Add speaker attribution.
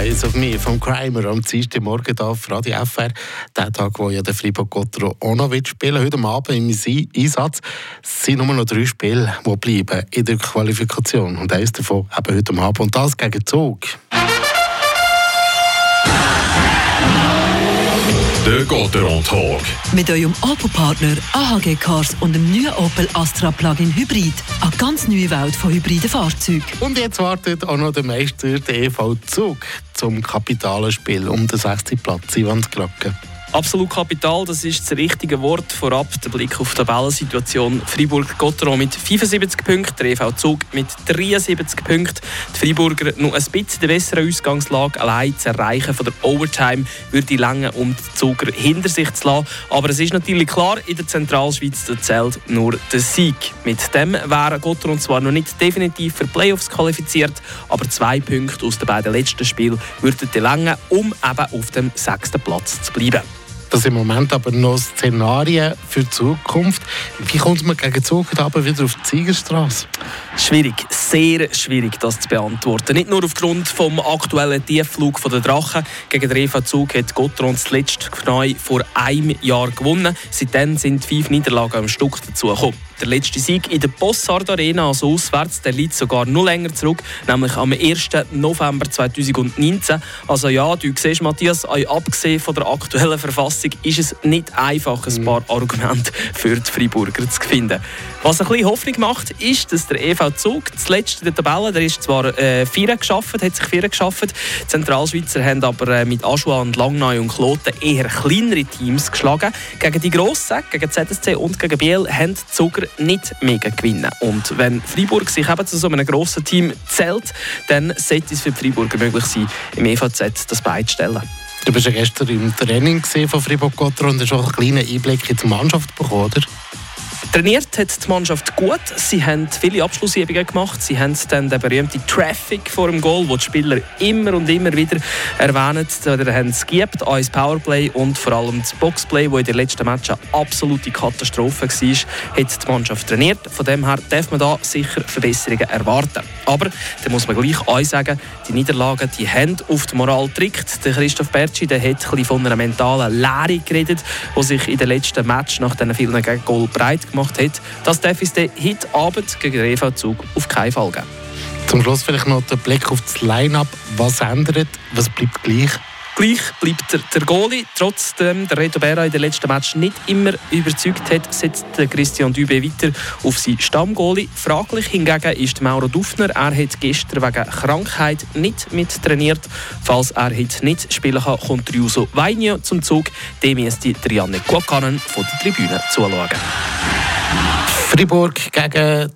Speaker 1: Eyes of Me von Crimer am Dienstag Morgen hier auf Radio FR. Der Tag, wo ja der Fribourg Gotro auch noch spielen Heute Abend im Einsatz. Sind nur noch drei Spiele, die bleiben in der Qualifikation. Und eines davon eben heute Abend. Und das gegen Zug.
Speaker 2: Der Gotteron Talk.
Speaker 3: Mit eurem Opel-Partner AHG Cars und dem neuen Opel Astra Plug-in Hybrid. Eine ganz neue Welt von hybriden Fahrzeugen.
Speaker 1: Und jetzt wartet auch noch der Meister, der EV Zug, zum Kapitalenspiel um den 60. Platz. Ivan Skracke.
Speaker 4: Absolut Kapital, das ist das richtige Wort. Vorab der Blick auf die Tabellensituation. Freiburg-Gotteron mit 75 Punkten, der EV Zug mit 73 Punkten. Die Freiburger noch ein bisschen bessere Ausgangslage. Allein zu erreichen von der Overtime würde lange, um die Zuger hinter sich zu lassen. Aber es ist natürlich klar, in der Zentralschweiz zählt nur der Sieg. Mit dem wäre Gotteron zwar noch nicht definitiv für Playoffs qualifiziert, aber zwei Punkte aus den beiden letzten Spielen würden lange, um eben auf dem sechsten Platz zu bleiben.
Speaker 1: Das sind im Moment aber noch Szenarien für die Zukunft. Wie kommt man gegen Zug wieder auf die Siegerstraße?
Speaker 4: Schwierig, sehr schwierig, das zu beantworten. Nicht nur aufgrund vom aktuellen Tiefflug der Drachen. Gegen den EV Zug hat Gotron zuletzt neu vor einem Jahr gewonnen. Seitdem sind fünf Niederlagen am Stück dazugekommen. Der letzte Sieg in der Bossard Arena, also auswärts, der liegt sogar noch länger zurück, nämlich am 1. November 2019. Also ja, du siehst, Matthias, abgesehen von der aktuellen Verfassung ist es nicht einfach, ein paar Argumente für die Freiburger zu finden. Was ein bisschen Hoffnung macht, ist, dass der EV Zug zuletzt in der Tabelle, der ist zwar äh, vier geschafft, hat sich vier geschafft, die Zentralschweizer haben aber äh, mit Aschua und Langnau und Kloten eher kleinere Teams geschlagen. Gegen die Grossen, gegen ZSC und gegen Biel, haben die Zuger nicht mega gewinnen. Und wenn Freiburg sich eben zu so einem grossen Team zählt, dann sollte es für die Freiburger möglich sein, im EVZ das beizustellen.
Speaker 1: Du bist ja gestern im Training von Fribourg-Gotteron und hast auch einen kleinen Einblick in die Mannschaft bekommen, oder?
Speaker 4: Trainiert hat die Mannschaft gut. Sie haben viele Abschlussübungen gemacht. Sie haben dann den berühmten Traffic vor dem Goal, wo die Spieler immer und immer wieder erwähnen. Oder haben es gibt, auch das Powerplay und vor allem das Boxplay, wo in den letzten Matchen eine absolute Katastrophe war, hat die Mannschaft trainiert. Von dem her darf man da sicher Verbesserungen erwarten. Aber da muss man gleich auch sagen, die Niederlagen die haben auf die Moral gedrückt. Der Christoph Bertschi der hat ein von einer mentalen Leere geredet, die sich in den letzten Match nach diesen vielen Goal breit gemacht gemacht hat. Das darf es heute Abend gegen den Zug auf keinen Fall geben.
Speaker 1: Zum Schluss vielleicht noch der Blick auf das Line-Up. Was ändert? Was bleibt gleich?
Speaker 4: Gleich bleibt der, der Goalie, trotzdem der Reto Berra in den letzten Match nicht immer überzeugt hat, setzt Christian Dübe weiter auf seinen Stammgoalie. Fraglich hingegen ist Mauro Dufner. Er hat gestern wegen Krankheit nicht mit Falls er heute nicht spielen kann, kommt Riuso Vainio zum Zug. Dem müsste Trianne Guakanen von der Tribüne zuschauen.
Speaker 1: Fribourg gegen